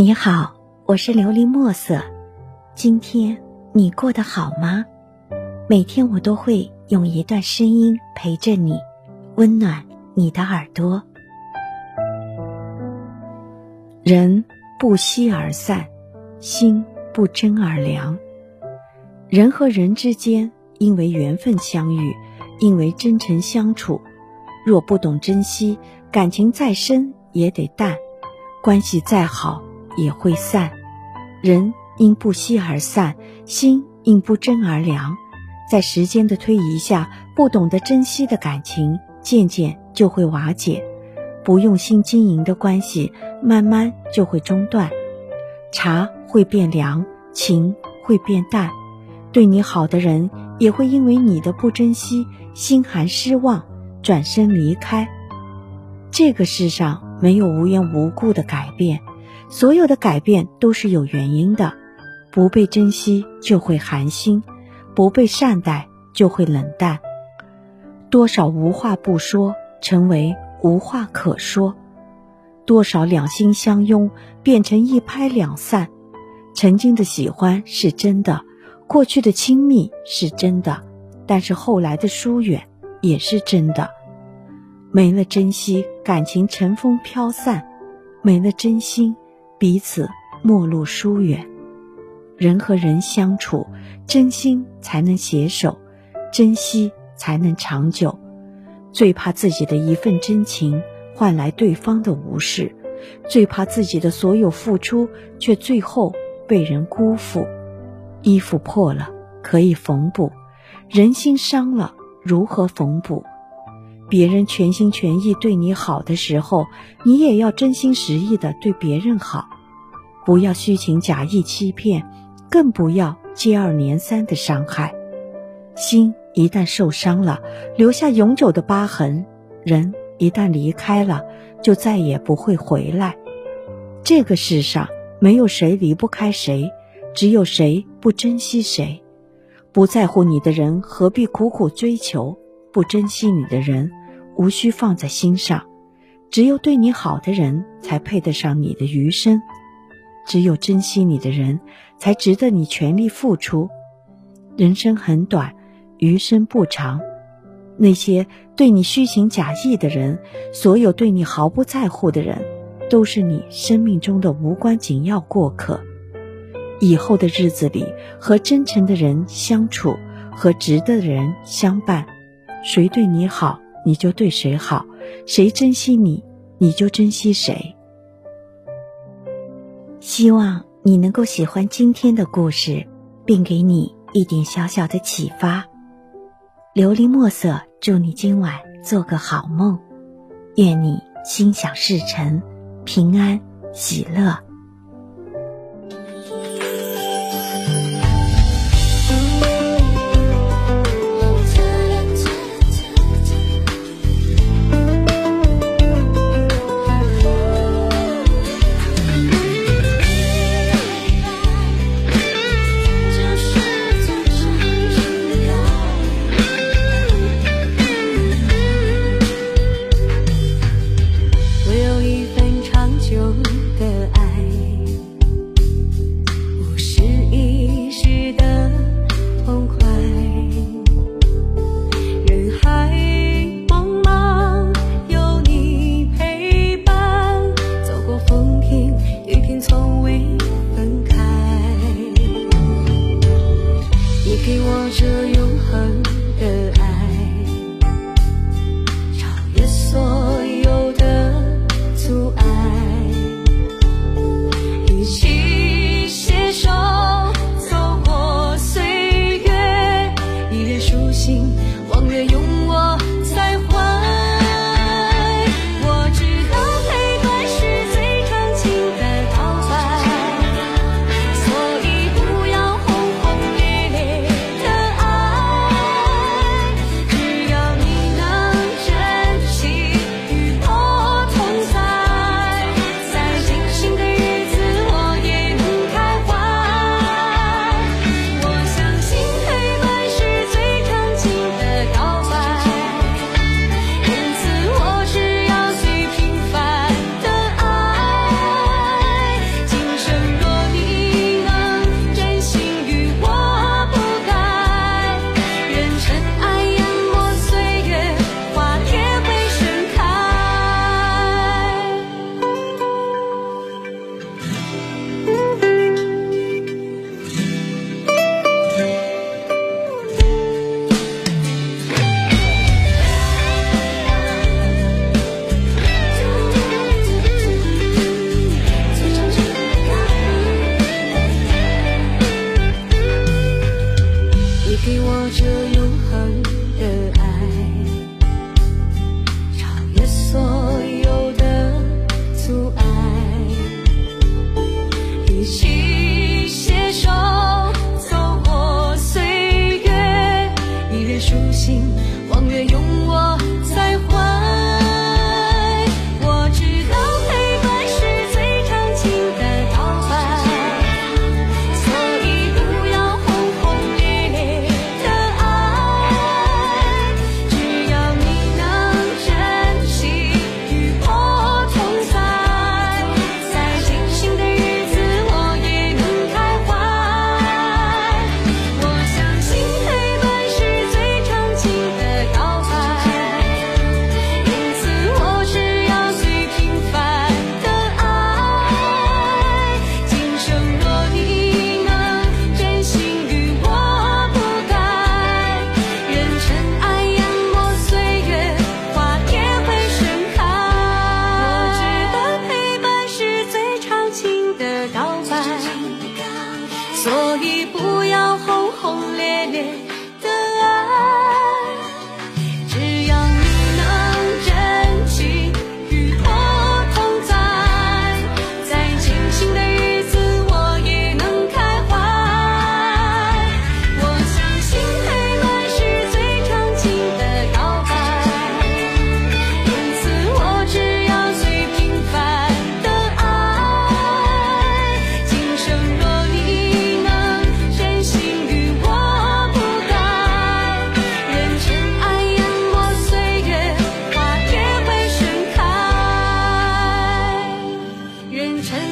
你好，我是琉璃墨色。今天你过得好吗？每天我都会用一段声音陪着你，温暖你的耳朵。人不期而散，心不争而凉。人和人之间，因为缘分相遇，因为真诚相处。若不懂珍惜，感情再深也得淡；关系再好。也会散，人因不息而散，心因不争而凉。在时间的推移下，不懂得珍惜的感情，渐渐就会瓦解；不用心经营的关系，慢慢就会中断。茶会变凉，情会变淡，对你好的人也会因为你的不珍惜，心寒失望，转身离开。这个世上没有无缘无故的改变。所有的改变都是有原因的，不被珍惜就会寒心，不被善待就会冷淡。多少无话不说成为无话可说，多少两心相拥变成一拍两散。曾经的喜欢是真的，过去的亲密是真的，但是后来的疏远也是真的。没了珍惜，感情乘风飘散；没了真心。彼此陌路疏远，人和人相处，真心才能携手，珍惜才能长久。最怕自己的一份真情换来对方的无视，最怕自己的所有付出却最后被人辜负。衣服破了可以缝补，人心伤了如何缝补？别人全心全意对你好的时候，你也要真心实意的对别人好，不要虚情假意欺骗，更不要接二连三的伤害。心一旦受伤了，留下永久的疤痕；人一旦离开了，就再也不会回来。这个世上没有谁离不开谁，只有谁不珍惜谁。不在乎你的人，何必苦苦追求？不珍惜你的人。无需放在心上，只有对你好的人才配得上你的余生，只有珍惜你的人才值得你全力付出。人生很短，余生不长，那些对你虚情假意的人，所有对你毫不在乎的人，都是你生命中的无关紧要过客。以后的日子里，和真诚的人相处，和值得的人相伴，谁对你好？你就对谁好，谁珍惜你，你就珍惜谁。希望你能够喜欢今天的故事，并给你一点小小的启发。琉璃墨色，祝你今晚做个好梦，愿你心想事成，平安喜乐。给我这永恒。轰轰烈烈晨。